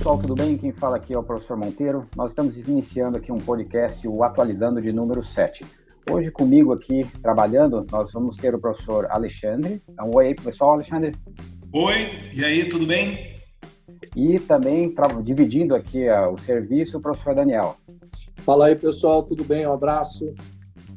pessoal, tudo bem? Quem fala aqui é o professor Monteiro. Nós estamos iniciando aqui um podcast, o Atualizando de número 7. Hoje comigo aqui, trabalhando, nós vamos ter o professor Alexandre. Então, oi aí, pessoal, Alexandre. Oi, e aí, tudo bem? E também dividindo aqui uh, o serviço, o professor Daniel. Fala aí, pessoal, tudo bem? Um abraço.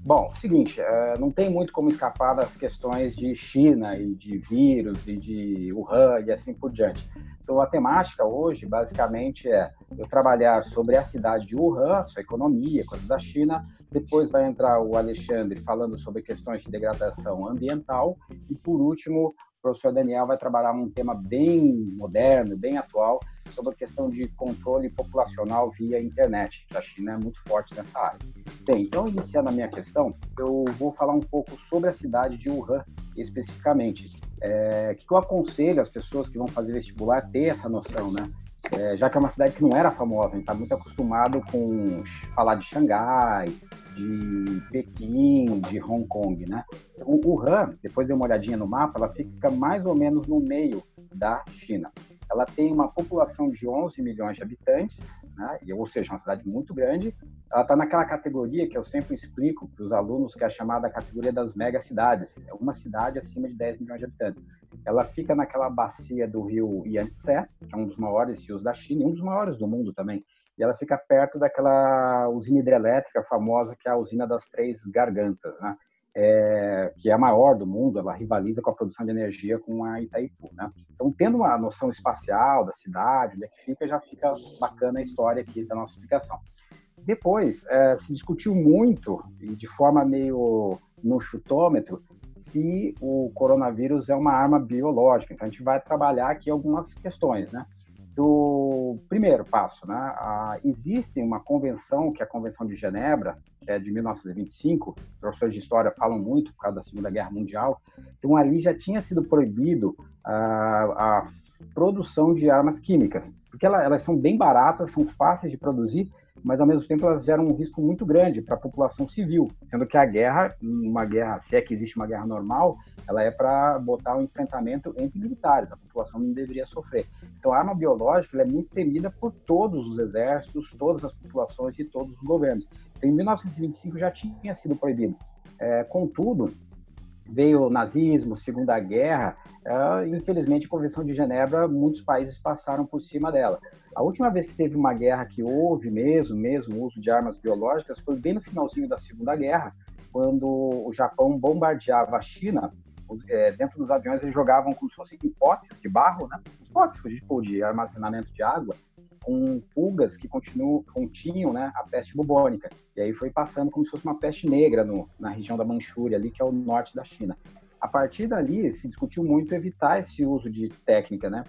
Bom, seguinte, uh, não tem muito como escapar das questões de China e de vírus e de Wuhan e assim por diante. Então, a temática hoje, basicamente, é eu trabalhar sobre a cidade de Wuhan, sua economia, coisas da China. Depois vai entrar o Alexandre falando sobre questões de degradação ambiental. E, por último, o professor Daniel vai trabalhar um tema bem moderno, bem atual, sobre a questão de controle populacional via internet, que a China é muito forte nessa área. Bem, então, iniciando a minha questão, eu vou falar um pouco sobre a cidade de Wuhan, especificamente. É, que eu aconselho as pessoas que vão fazer vestibular a ter essa noção, né? É, já que é uma cidade que não era famosa, a gente está muito acostumado com falar de Xangai, de Pequim, de Hong Kong, né? O Wuhan, depois de uma olhadinha no mapa, ela fica mais ou menos no meio da China. Ela tem uma população de 11 milhões de habitantes, né? ou seja, uma cidade muito grande. Ela está naquela categoria que eu sempre explico para os alunos, que é a chamada categoria das megacidades. É uma cidade acima de 10 milhões de habitantes. Ela fica naquela bacia do rio Yangtze, que é um dos maiores rios da China e um dos maiores do mundo também. E ela fica perto daquela usina hidrelétrica famosa, que é a usina das Três Gargantas, né? é, que é a maior do mundo, ela rivaliza com a produção de energia com a Itaipu. Né? Então, tendo uma noção espacial da cidade, onde é que fica, já fica bacana a história aqui da nossa explicação. Depois, é, se discutiu muito, e de forma meio no chutômetro, se o coronavírus é uma arma biológica. Então, a gente vai trabalhar aqui algumas questões, né? do primeiro passo, né? Ah, existe uma convenção, que é a Convenção de Genebra, que é de 1925, professores de história falam muito por causa da Segunda Guerra Mundial, então ali já tinha sido proibido ah, a produção de armas químicas, porque ela, elas são bem baratas, são fáceis de produzir, mas ao mesmo tempo elas geram um risco muito grande para a população civil, sendo que a guerra, uma guerra, se é que existe uma guerra normal, ela é para botar o um enfrentamento entre militares, a população não deveria sofrer. Então a arma biológica é muito temida por todos os exércitos, todas as populações e todos os governos. Então, em 1925 já tinha sido proibido. É, contudo, veio o nazismo, Segunda Guerra, uh, infelizmente a Convenção de Genebra, muitos países passaram por cima dela. A última vez que teve uma guerra que houve mesmo, mesmo uso de armas biológicas, foi bem no finalzinho da Segunda Guerra, quando o Japão bombardeava a China, é, dentro dos aviões eles jogavam como se fossem potes de barro, né? Potes tipo, de armazenamento de água, com pulgas que continuam, continham né, a peste bubônica. E aí foi passando como se fosse uma peste negra no, na região da Manchúria, ali, que é o norte da China. A partir dali, se discutiu muito evitar esse uso de técnica, né?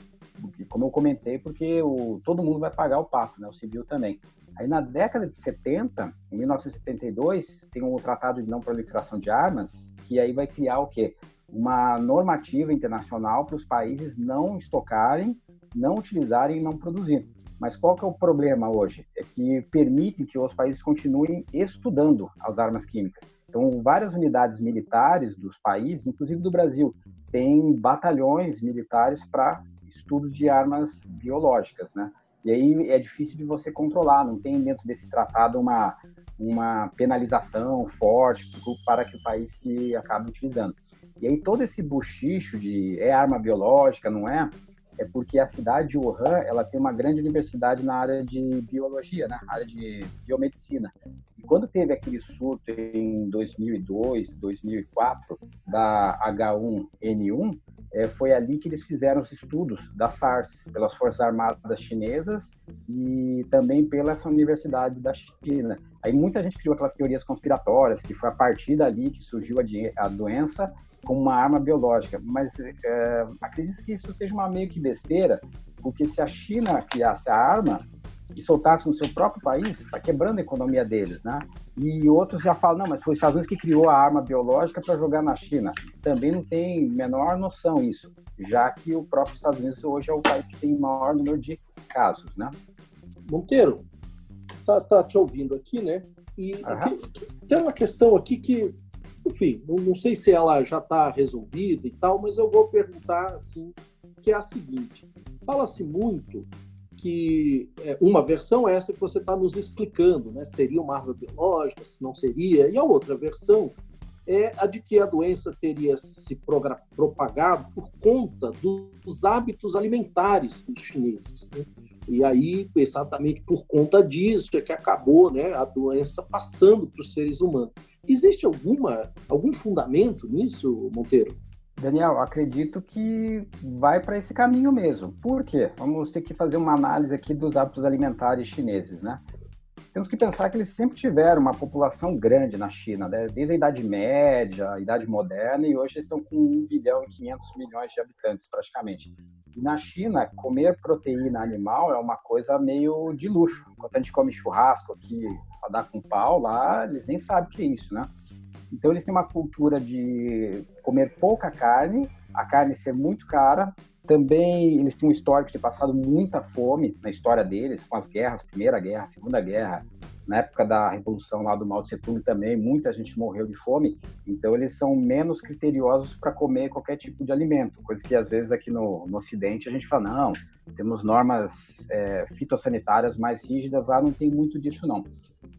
Como eu comentei, porque o, todo mundo vai pagar o pato, né? O civil também. Aí na década de 70, em 1972, tem o um Tratado de Não Proliferação de Armas, que aí vai criar o quê? Uma normativa internacional para os países não estocarem, não utilizarem e não produzirem. Mas qual que é o problema hoje? É que permite que os países continuem estudando as armas químicas. Então, várias unidades militares dos países, inclusive do Brasil, têm batalhões militares para estudo de armas biológicas, né? E aí é difícil de você controlar, não tem dentro desse tratado uma, uma penalização forte para que o país se acabe utilizando. E aí todo esse buchicho de é arma biológica, não é? É porque a cidade de Wuhan ela tem uma grande universidade na área de biologia, na né? área de biomedicina. E quando teve aquele surto em 2002, 2004 da H1N1, é, foi ali que eles fizeram os estudos da SARS pelas Forças Armadas Chinesas e também pela essa universidade da China. Aí muita gente criou aquelas teorias conspiratórias que foi a partir dali que surgiu a, a doença como uma arma biológica, mas é, acredito que isso seja uma meio que besteira, porque se a China criasse a arma e soltasse no seu próprio país, está quebrando a economia deles, né? E outros já falam, não, mas foi os Estados Unidos que criou a arma biológica para jogar na China. Também não tem menor noção isso, já que o próprio Estados Unidos hoje é o país que tem o maior número de casos, né? Monteiro, tá, tá te ouvindo aqui, né? E tem uma questão aqui que enfim, não, não sei se ela já está resolvida e tal, mas eu vou perguntar assim, que é a seguinte: fala-se muito que é, uma versão é essa que você está nos explicando, né? Se teria uma arma biológica, se não seria, e a outra versão é a de que a doença teria se propagado por conta dos hábitos alimentares dos chineses. Né? E aí, exatamente por conta disso, é que acabou né, a doença passando para os seres humanos. Existe alguma, algum fundamento nisso, Monteiro? Daniel, acredito que vai para esse caminho mesmo. Por quê? Vamos ter que fazer uma análise aqui dos hábitos alimentares chineses, né? Temos que pensar que eles sempre tiveram uma população grande na China, né? desde a Idade Média, a Idade Moderna, e hoje eles estão com 1 bilhão e 500 milhões de habitantes, praticamente. Na China, comer proteína animal é uma coisa meio de luxo. Enquanto a gente come churrasco aqui para dar com pau, lá eles nem sabem o que é isso, né? Então eles têm uma cultura de comer pouca carne, a carne ser muito cara. Também eles têm um histórico de ter passado muita fome na história deles, com as guerras, Primeira Guerra, Segunda Guerra, na época da revolução lá do Mao Tse Tung também, muita gente morreu de fome. Então eles são menos criteriosos para comer qualquer tipo de alimento, coisa que às vezes aqui no, no Ocidente a gente fala não, temos normas é, fitossanitárias mais rígidas, lá não tem muito disso não.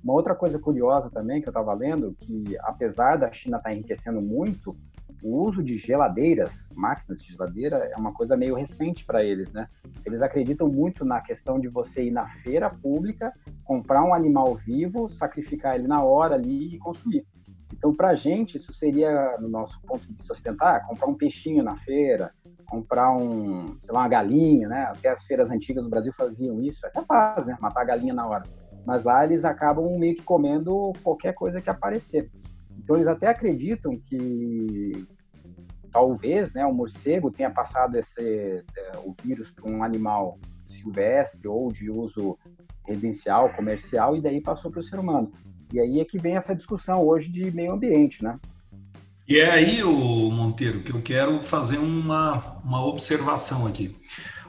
Uma outra coisa curiosa também que eu estava lendo, que apesar da China estar tá enriquecendo muito, o uso de geladeiras, máquinas de geladeira, é uma coisa meio recente para eles, né? Eles acreditam muito na questão de você ir na feira pública, comprar um animal vivo, sacrificar ele na hora ali e consumir. Então, para a gente, isso seria, no nosso ponto de vista ocidental, comprar um peixinho na feira, comprar um, sei lá, uma galinha, né? Até as feiras antigas do Brasil faziam isso, é capaz, né? Matar a galinha na hora mas lá eles acabam meio que comendo qualquer coisa que aparecer. Então eles até acreditam que talvez, né, o morcego tenha passado esse é, o vírus para um animal silvestre ou de uso residencial, comercial e daí passou para o ser humano. E aí é que vem essa discussão hoje de meio ambiente, né? E é aí, o Monteiro, que eu quero fazer uma, uma observação aqui.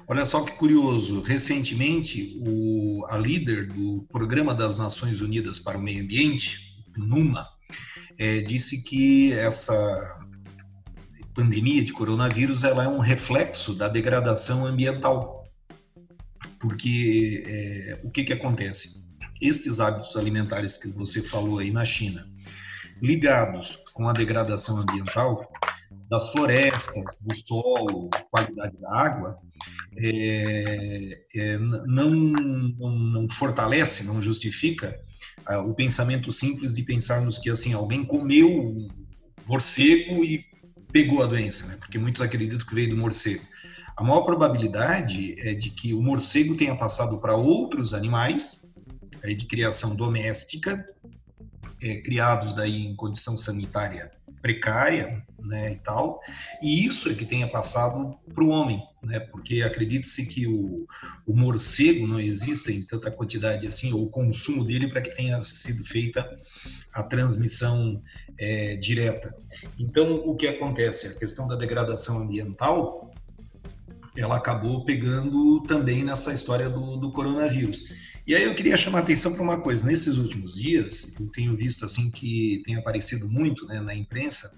Olha só que curioso, recentemente o, a líder do Programa das Nações Unidas para o Meio Ambiente, NUMA, é, disse que essa pandemia de coronavírus ela é um reflexo da degradação ambiental. Porque é, o que, que acontece? Estes hábitos alimentares que você falou aí na China, ligados com a degradação ambiental, das florestas, do solo, qualidade da água, é, é, não, não, não, fortalece, não justifica o pensamento simples de pensarmos que assim alguém comeu morcego e pegou a doença, né? porque muitos acreditam que veio do morcego. A maior probabilidade é de que o morcego tenha passado para outros animais é, de criação doméstica, é, criados daí em condição sanitária precária, né, e tal, e isso é que tenha passado para o homem, né, porque acredita-se que o, o morcego não exista em tanta quantidade assim, ou o consumo dele para que tenha sido feita a transmissão é, direta. Então, o que acontece? A questão da degradação ambiental, ela acabou pegando também nessa história do, do coronavírus. E aí eu queria chamar a atenção para uma coisa. Nesses últimos dias, eu tenho visto assim que tem aparecido muito né, na imprensa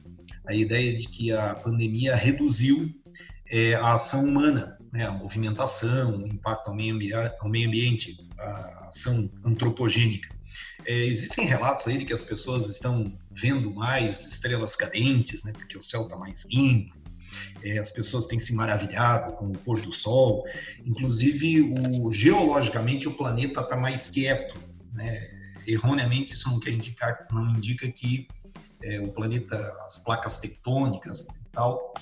a ideia de que a pandemia reduziu é, a ação humana, né, a movimentação, o impacto ao meio, ambiente, ao meio ambiente a ação antropogênica. É, existem relatos aí de que as pessoas estão vendo mais estrelas cadentes, né, porque o céu está mais limpo, é, as pessoas têm se maravilhado com o pôr do sol. Inclusive, o, geologicamente, o planeta está mais quieto. Né? Erroneamente, isso não quer indicar, não indica que é, o planeta, as placas tectônicas e tal,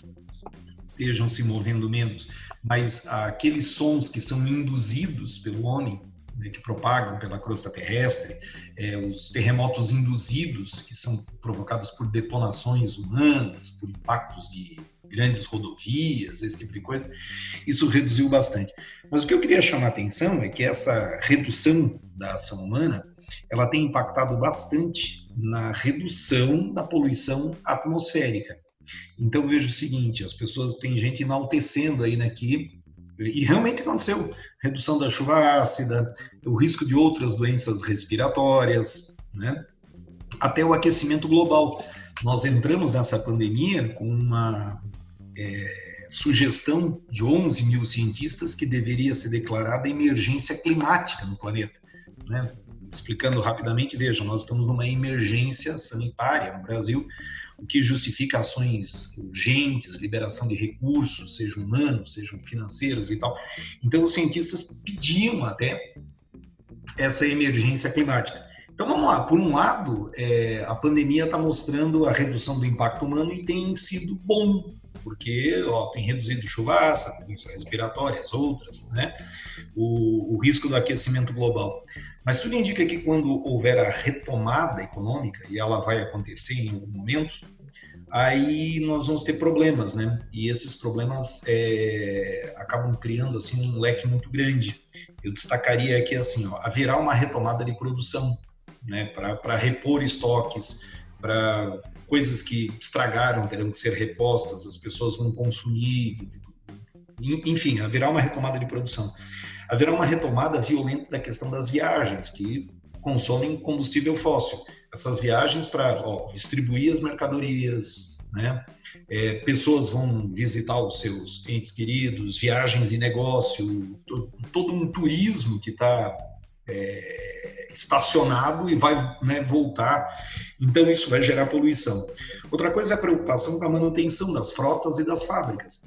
estejam se movendo menos. Mas aqueles sons que são induzidos pelo homem, né, que propagam pela crosta terrestre, é, os terremotos induzidos, que são provocados por detonações humanas, por impactos de grandes rodovias, esse tipo de coisa, isso reduziu bastante. Mas o que eu queria chamar a atenção é que essa redução da ação humana, ela tem impactado bastante na redução da poluição atmosférica. Então vejo o seguinte, as pessoas têm gente enaltecendo aí aqui e realmente aconteceu redução da chuva ácida, o risco de outras doenças respiratórias, né? até o aquecimento global. Nós entramos nessa pandemia com uma é, sugestão de 11 mil cientistas que deveria ser declarada emergência climática no planeta. Né? Explicando rapidamente, veja, nós estamos numa emergência sanitária no Brasil, o que justifica ações urgentes, liberação de recursos, sejam humanos, sejam financeiros e tal. Então, os cientistas pediam até essa emergência climática. Então vamos lá, por um lado, é, a pandemia está mostrando a redução do impacto humano e tem sido bom, porque ó, tem reduzido chuvasca, doenças respiratórias, outras, né? O, o, risco do aquecimento global. Mas tudo indica que quando houver a retomada econômica, e ela vai acontecer em algum momento, aí nós vamos ter problemas, né? E esses problemas é, acabam criando assim um leque muito grande. Eu destacaria aqui assim, ó, haverá uma retomada de produção né, para repor estoques, para coisas que estragaram terão que ser repostas, as pessoas vão consumir, enfim, haverá uma retomada de produção. Haverá uma retomada violenta da questão das viagens, que consomem combustível fóssil. Essas viagens para distribuir as mercadorias, né? É, pessoas vão visitar os seus entes queridos, viagens e negócio, todo, todo um turismo que está é, estacionado e vai né, voltar. Então, isso vai gerar poluição. Outra coisa é a preocupação com a manutenção das frotas e das fábricas.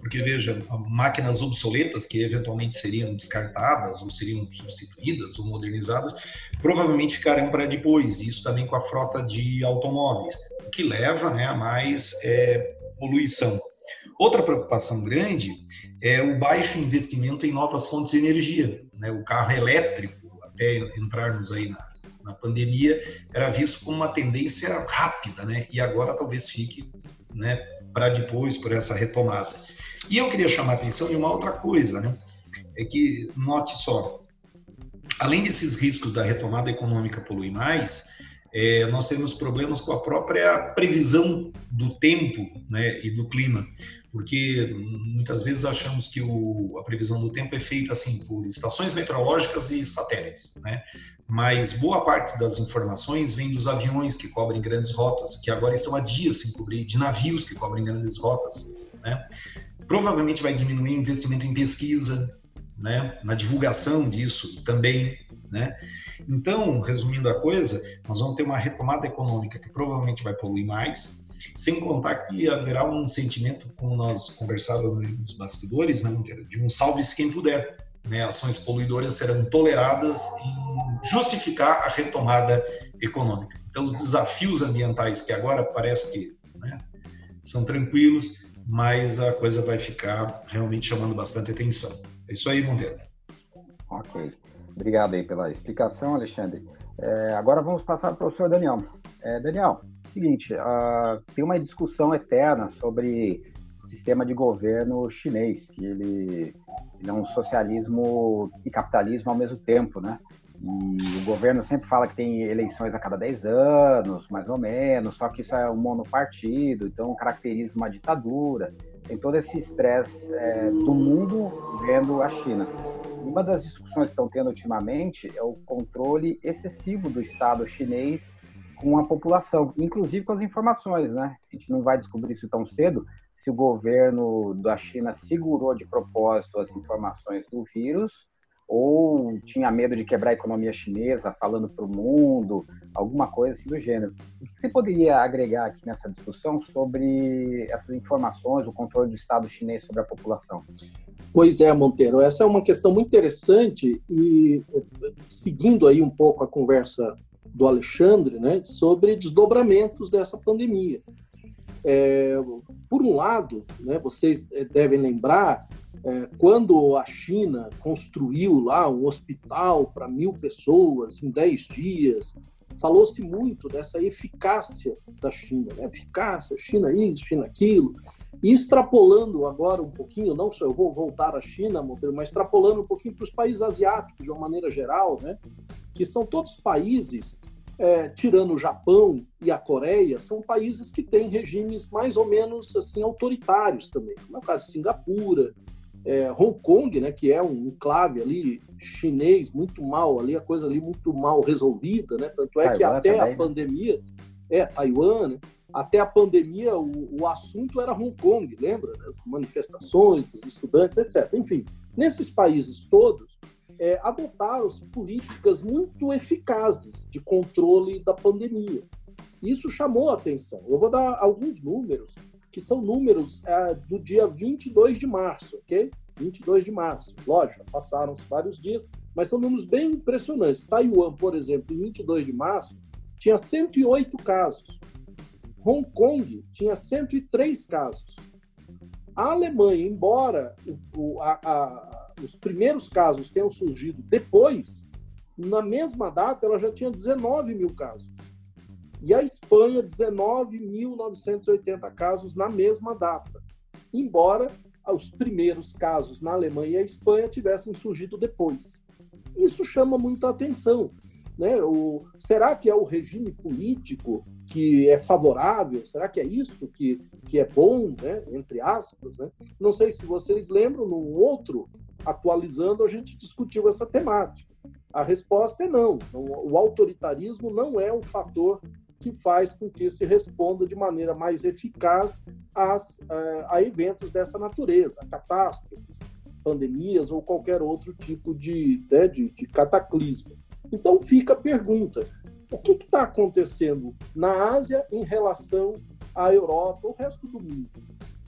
Porque, veja, máquinas obsoletas que eventualmente seriam descartadas, ou seriam substituídas, ou modernizadas, provavelmente ficarão para depois. Isso também com a frota de automóveis, o que leva né, a mais é, poluição. Outra preocupação grande é o baixo investimento em novas fontes de energia. Né? O carro elétrico, até entrarmos aí na, na pandemia, era visto como uma tendência rápida, né? e agora talvez fique né, para depois, por essa retomada. E eu queria chamar a atenção em uma outra coisa, né? é que, note só, além desses riscos da retomada econômica poluir mais, é, nós temos problemas com a própria previsão do tempo né, e do clima porque muitas vezes achamos que o, a previsão do tempo é feita assim por estações meteorológicas e satélites, né? Mas boa parte das informações vem dos aviões que cobrem grandes rotas, que agora estão há dias sem cobrir, de navios que cobrem grandes rotas, né? Provavelmente vai diminuir o investimento em pesquisa, né? Na divulgação disso também, né? Então, resumindo a coisa, nós vamos ter uma retomada econômica que provavelmente vai poluir mais, sem contar que haverá um sentimento, como nós conversávamos nos bastidores, né, de um salve-se quem puder. Né? Ações poluidoras serão toleradas em justificar a retomada econômica. Então, os desafios ambientais que agora parece que né, são tranquilos, mas a coisa vai ficar realmente chamando bastante atenção. É isso aí, Monteiro. Ok. Obrigado aí pela explicação, Alexandre. É, agora vamos passar para o professor Daniel. É, Daniel, seguinte, uh, tem uma discussão eterna sobre o sistema de governo chinês, que ele, ele, é um socialismo e capitalismo ao mesmo tempo, né? E o governo sempre fala que tem eleições a cada 10 anos, mais ou menos, só que isso é um monopartido, então caracteriza uma ditadura. Tem todo esse estresse é, do mundo vendo a China. Uma das discussões que estão tendo ultimamente é o controle excessivo do Estado chinês com a população, inclusive com as informações, né? A gente não vai descobrir isso tão cedo se o governo da China segurou de propósito as informações do vírus ou tinha medo de quebrar a economia chinesa, falando para o mundo, alguma coisa assim do gênero. O que você poderia agregar aqui nessa discussão sobre essas informações, o controle do Estado chinês sobre a população? Pois é, Monteiro, essa é uma questão muito interessante e seguindo aí um pouco a conversa do Alexandre, né, sobre desdobramentos dessa pandemia. É, por um lado, né, vocês é, devem lembrar, é, quando a China construiu lá um hospital para mil pessoas em dez dias, falou-se muito dessa eficácia da China, né? eficácia, China isso, China aquilo, e extrapolando agora um pouquinho, não só eu vou voltar à China, Monteiro, mas extrapolando um pouquinho para os países asiáticos de uma maneira geral, né? que são todos países é, tirando o Japão e a Coreia, são países que têm regimes mais ou menos assim autoritários também, como é caso de Singapura, é, Hong Kong, né, que é um enclave ali chinês muito mal, ali a coisa ali muito mal resolvida, né? Tanto é Taiwan que até também, a né? pandemia é Taiwan, né? até a pandemia, o, o assunto era Hong Kong, lembra? As manifestações dos estudantes, etc. Enfim, nesses países todos, é, adotaram-se políticas muito eficazes de controle da pandemia. Isso chamou a atenção. Eu vou dar alguns números, que são números é, do dia 22 de março, ok? 22 de março. Lógico, passaram-se vários dias, mas são números bem impressionantes. Taiwan, por exemplo, em 22 de março, tinha 108 casos. Hong Kong tinha 103 casos. A Alemanha, embora o, a, a, os primeiros casos tenham surgido depois, na mesma data ela já tinha 19 mil casos. E a Espanha, 19.980 casos na mesma data. Embora os primeiros casos na Alemanha e a Espanha tivessem surgido depois. Isso chama muita atenção. Né? O, será que é o regime político que é favorável? Será que é isso que, que é bom, né? entre aspas? Né? Não sei se vocês lembram, num outro atualizando, a gente discutiu essa temática. A resposta é não. O autoritarismo não é um fator que faz com que se responda de maneira mais eficaz às, eh, a eventos dessa natureza, catástrofes, pandemias ou qualquer outro tipo de, né, de, de cataclismo. Então fica a pergunta: o que está acontecendo na Ásia em relação à Europa, o resto do mundo?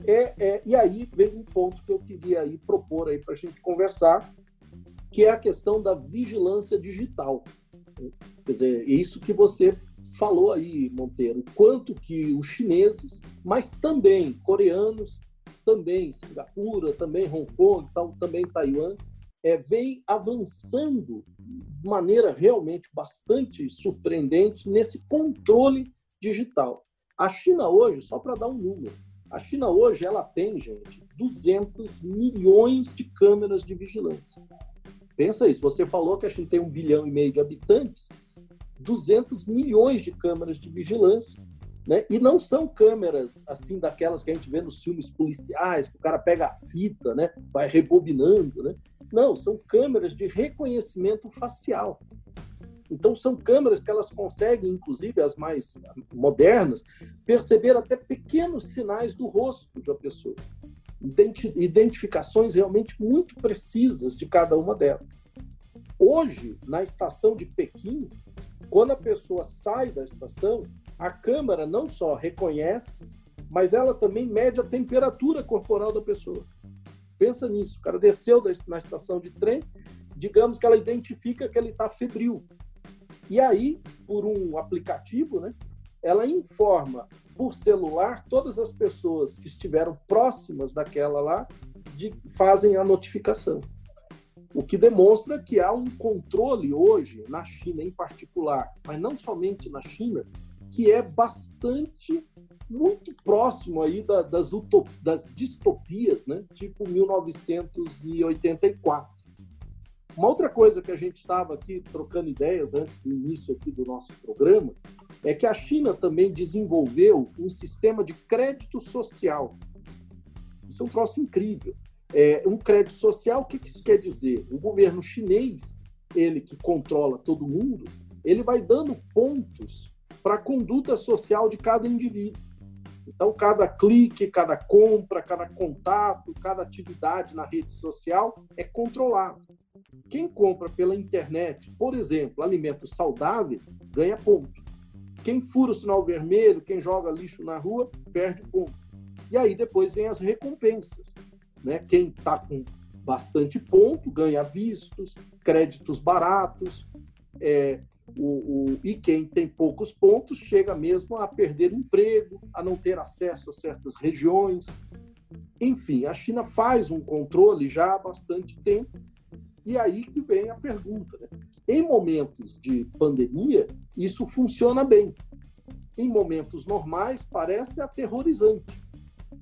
É, é, e aí vem um ponto que eu queria aí propor aí para a gente conversar, que é a questão da vigilância digital. Quer dizer, é isso que você falou aí, Monteiro, quanto que os chineses, mas também coreanos, também Singapura, também Hong Kong, também Taiwan, é, vem avançando de maneira realmente bastante surpreendente nesse controle digital. A China hoje, só para dar um número, a China hoje ela tem, gente, 200 milhões de câmeras de vigilância. Pensa isso, você falou que a China tem um bilhão e meio de habitantes, 200 milhões de câmeras de vigilância, né? E não são câmeras assim daquelas que a gente vê nos filmes policiais, que o cara pega a fita, né? Vai rebobinando, né? Não, são câmeras de reconhecimento facial. Então, são câmeras que elas conseguem, inclusive as mais modernas, perceber até pequenos sinais do rosto de uma pessoa. Identificações realmente muito precisas de cada uma delas. Hoje, na estação de Pequim, quando a pessoa sai da estação, a câmera não só reconhece, mas ela também mede a temperatura corporal da pessoa. Pensa nisso. O cara desceu na estação de trem, digamos que ela identifica que ele está febril. E aí, por um aplicativo, né, ela informa por celular todas as pessoas que estiveram próximas daquela lá, de, fazem a notificação. O que demonstra que há um controle hoje, na China em particular, mas não somente na China, que é bastante muito próximo aí da, das, utop, das distopias, né? tipo 1984. Uma outra coisa que a gente estava aqui trocando ideias antes do início aqui do nosso programa é que a China também desenvolveu um sistema de crédito social. Isso é um troço incrível. É um crédito social, o que isso quer dizer? O governo chinês, ele que controla todo mundo, ele vai dando pontos para a conduta social de cada indivíduo. Então, cada clique, cada compra, cada contato, cada atividade na rede social é controlado. Quem compra pela internet, por exemplo, alimentos saudáveis, ganha ponto. Quem fura o sinal vermelho, quem joga lixo na rua, perde ponto. E aí depois vem as recompensas. Né? Quem está com bastante ponto ganha vistos, créditos baratos, é, o, o, e quem tem poucos pontos chega mesmo a perder emprego, a não ter acesso a certas regiões. Enfim, a China faz um controle já há bastante tempo. E aí que vem a pergunta. Né? Em momentos de pandemia, isso funciona bem. Em momentos normais, parece aterrorizante.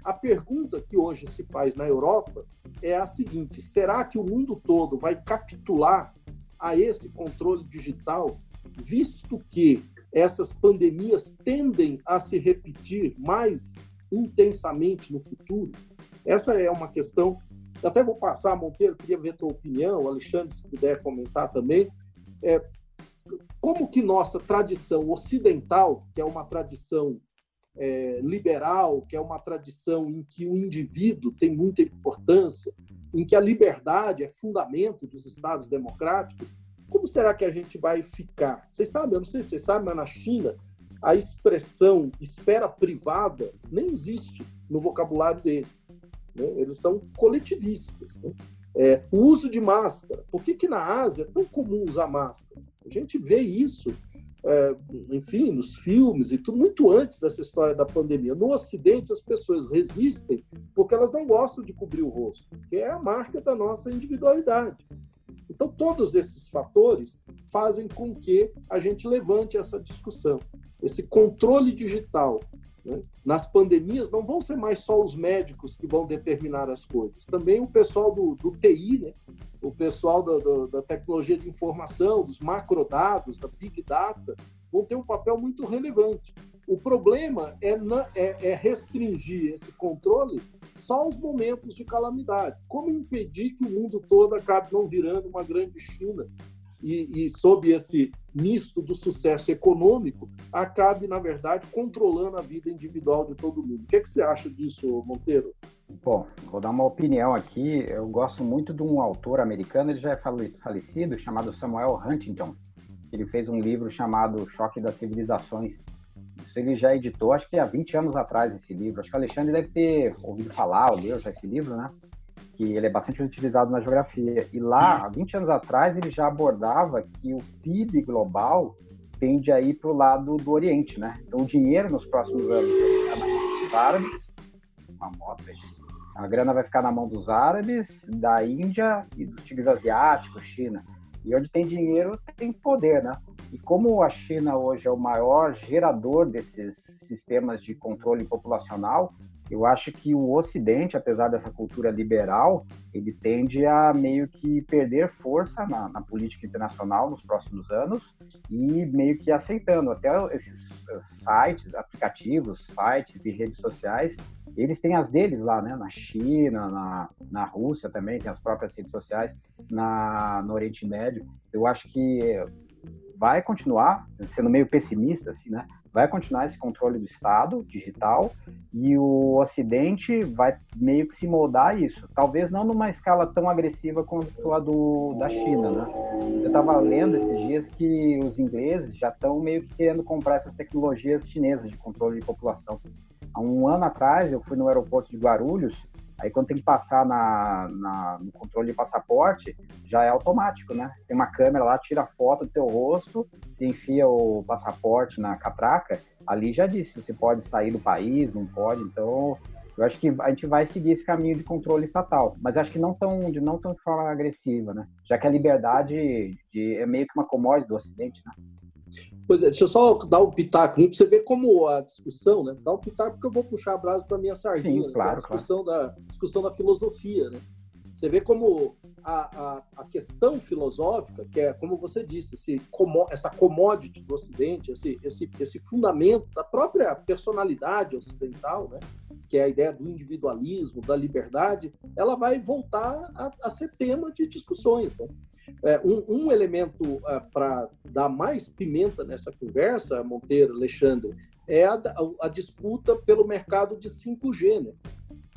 A pergunta que hoje se faz na Europa é a seguinte: será que o mundo todo vai capitular a esse controle digital visto que essas pandemias tendem a se repetir mais intensamente no futuro? Essa é uma questão. Eu até vou passar, Monteiro, queria ver a tua opinião, Alexandre, se puder comentar também. É, como que nossa tradição ocidental, que é uma tradição é, liberal, que é uma tradição em que o indivíduo tem muita importância, em que a liberdade é fundamento dos Estados democráticos, como será que a gente vai ficar? Vocês sabem, eu não sei se vocês sabem, mas na China a expressão esfera privada nem existe no vocabulário deles. Né? Eles são coletivistas. Né? É, o uso de máscara. Por que, que na Ásia é tão comum usar máscara? A gente vê isso, enfim, nos filmes e tudo, muito antes dessa história da pandemia. No Ocidente, as pessoas resistem porque elas não gostam de cobrir o rosto, que é a marca da nossa individualidade. Então, todos esses fatores fazem com que a gente levante essa discussão. Esse controle digital né? nas pandemias não vão ser mais só os médicos que vão determinar as coisas, também o pessoal do, do TI, né? o pessoal da, da, tecnologia de informação, dos macrodados, da Big Data, vão ter um papel muito relevante. O problema é, é, é, restringir esse controle só aos momentos de calamidade. Como impedir que o mundo todo acabe não virando uma grande China e, e sob esse misto do sucesso econômico, acabe, na verdade, controlando a vida individual de todo mundo. O que, é que você acha disso, Monteiro? Bom, vou dar uma opinião aqui. Eu gosto muito de um autor americano, ele já é falecido, chamado Samuel Huntington. Ele fez um livro chamado Choque das Civilizações isso ele já editou, acho que há 20 anos atrás, esse livro. Acho que o Alexandre deve ter ouvido falar, ou leu já esse livro, né? Que ele é bastante utilizado na geografia. E lá, há 20 anos atrás, ele já abordava que o PIB global tende a ir para o lado do Oriente, né? Então, o dinheiro nos próximos anos vai ficar na mão dos árabes, uma moto aí. A grana vai ficar na mão dos árabes, da Índia e dos tigres asiáticos, China. E onde tem dinheiro, tem poder, né? E como a China hoje é o maior gerador desses sistemas de controle populacional, eu acho que o Ocidente, apesar dessa cultura liberal, ele tende a meio que perder força na, na, política internacional nos próximos anos e meio que aceitando até esses sites, aplicativos, sites e redes sociais, eles têm as deles lá, né? Na China, na, na Rússia também tem as próprias redes sociais, na, no Oriente Médio. Eu acho que vai continuar, sendo meio pessimista, assim, né? Vai continuar esse controle do Estado digital e o Ocidente vai meio que se moldar a isso. Talvez não numa escala tão agressiva quanto a do, da China, né? Eu estava lendo esses dias que os ingleses já estão meio que querendo comprar essas tecnologias chinesas de controle de população. Há um ano atrás, eu fui no aeroporto de Guarulhos Aí quando tem que passar na, na, no controle de passaporte, já é automático, né? Tem uma câmera lá, tira a foto do teu rosto, se enfia o passaporte na catraca, ali já disse se você pode sair do país, não pode. Então, eu acho que a gente vai seguir esse caminho de controle estatal, mas acho que não tão de não tão forma agressiva, né? Já que a liberdade de, é meio que uma commodity do Ocidente, né? Pois é, deixa eu só dar um pitaco para você ver como a discussão, né? Dá um pitaco porque eu vou puxar a brasa para minha sardinha, Sim, claro, né? a discussão, claro. da, discussão da filosofia, né? Você vê como a, a, a, questão filosófica, que é, como você disse, esse, essa commodity do Ocidente, esse, esse, esse fundamento da própria personalidade ocidental, né? que é a ideia do individualismo, da liberdade, ela vai voltar a, a ser tema de discussões. Né? É, um, um, elemento é, para dar mais pimenta nessa conversa, Monteiro, Alexandre, é a, a disputa pelo mercado de 5G, né?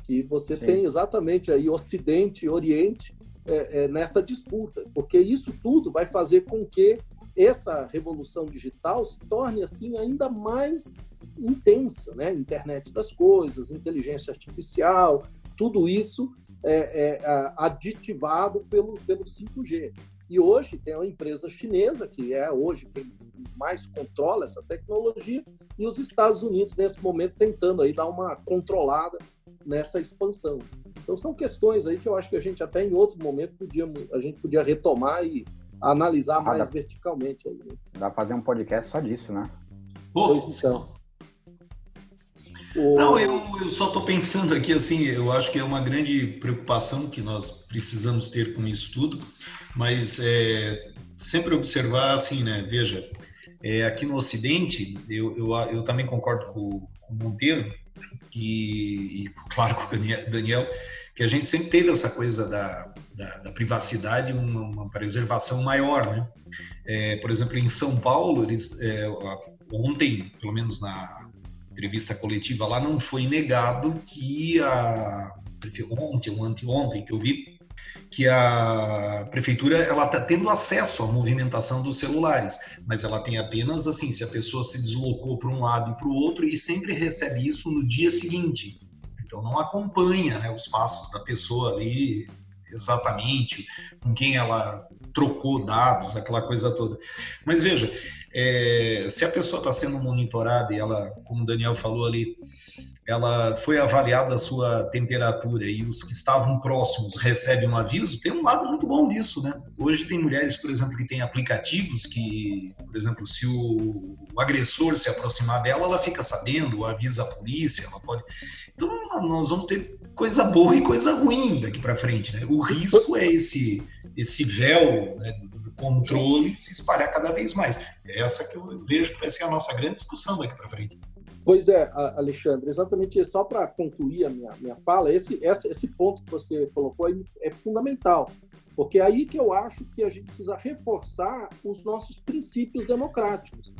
Que você Sim. tem exatamente aí Ocidente e Oriente é, é, nessa disputa, porque isso tudo vai fazer com que essa revolução digital se torne assim ainda mais intensa, né? Internet das coisas, inteligência artificial, tudo isso é, é, aditivado pelo, pelo 5G. E hoje tem uma empresa chinesa, que é hoje quem mais controla essa tecnologia, e os Estados Unidos, nesse momento, tentando aí dar uma controlada nessa expansão. Então, são questões aí que eu acho que a gente até em outro momento podia, a gente podia retomar e analisar ah, mais dá, verticalmente. Aí, né? Dá pra fazer um podcast só disso, né? Pois então. Não, eu, eu só estou pensando aqui, assim, eu acho que é uma grande preocupação que nós precisamos ter com isso tudo, mas é, sempre observar, assim, né, veja, é, aqui no Ocidente, eu, eu, eu também concordo com, com o Monteiro, que, e claro com o Daniel, que a gente sempre teve essa coisa da, da, da privacidade, uma, uma, preservação maior, né? É, por exemplo, em São Paulo, eles, é, ontem, pelo menos na, entrevista coletiva lá, não foi negado que a ontem ou anteontem que eu vi que a prefeitura ela está tendo acesso à movimentação dos celulares, mas ela tem apenas assim se a pessoa se deslocou para um lado e para o outro e sempre recebe isso no dia seguinte. Então não acompanha né, os passos da pessoa ali exatamente com quem ela trocou dados, aquela coisa toda. Mas veja, é, se a pessoa está sendo monitorada e ela, como o Daniel falou ali, ela foi avaliada a sua temperatura e os que estavam próximos recebem um aviso, tem um lado muito bom disso, né? Hoje tem mulheres, por exemplo, que têm aplicativos que, por exemplo, se o, o agressor se aproximar dela, ela fica sabendo, avisa a polícia, ela pode. Então nós vamos ter coisa boa e coisa ruim daqui para frente, né? O risco é esse esse véu né, controle se espalhar cada vez mais. É essa que eu vejo que vai ser a nossa grande discussão daqui para frente. Pois é, Alexandre, exatamente isso. Só para concluir a minha, minha fala, esse, esse, esse ponto que você colocou é fundamental, porque é aí que eu acho que a gente precisa reforçar os nossos princípios democráticos.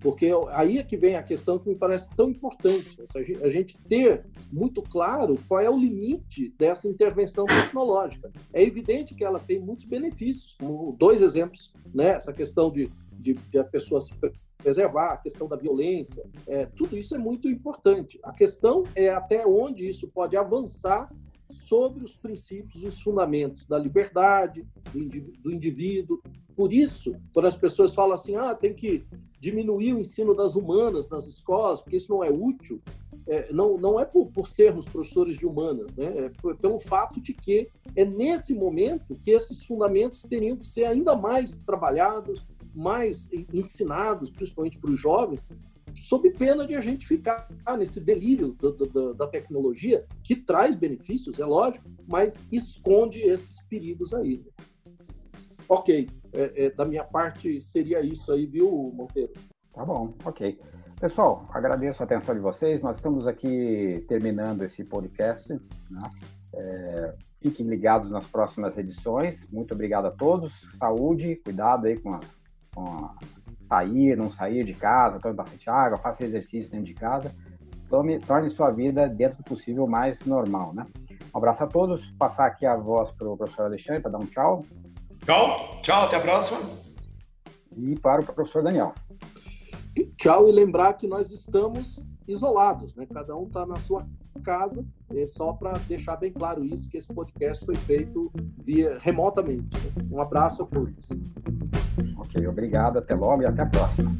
Porque aí é que vem a questão que me parece tão importante, a gente ter muito claro qual é o limite dessa intervenção tecnológica. É evidente que ela tem muitos benefícios, como dois exemplos, né? essa questão de, de, de a pessoa se preservar, a questão da violência, é, tudo isso é muito importante. A questão é até onde isso pode avançar sobre os princípios os fundamentos da liberdade, do indivíduo. Por isso, quando as pessoas falam assim, ah, tem que diminuir o ensino das humanas nas escolas, porque isso não é útil, é, não, não é por, por, sermos professores de humanas, né? é pelo fato de que é nesse momento que esses fundamentos teriam que ser ainda mais trabalhados, mais ensinados, principalmente para os jovens, sob pena de a gente ficar nesse delírio do, do, da tecnologia, que traz benefícios, é lógico, mas esconde esses perigos aí. Ok, é, é, da minha parte seria isso aí, viu, Monteiro? Tá bom, ok. Pessoal, agradeço a atenção de vocês. Nós estamos aqui terminando esse podcast. Né? É, fiquem ligados nas próximas edições. Muito obrigado a todos. Saúde, cuidado aí com, as, com sair, não sair de casa, tome bastante água, faça exercício dentro de casa. Tome, torne sua vida, dentro do possível, mais normal, né? Um abraço a todos. Vou passar aqui a voz para o professor Alexandre para dar um tchau. Tchau, tchau, até a próxima. E para o professor Daniel. Tchau e lembrar que nós estamos isolados, né? Cada um está na sua casa, é só para deixar bem claro isso, que esse podcast foi feito via remotamente. Um abraço a todos. Ok, obrigado, até logo e até a próxima.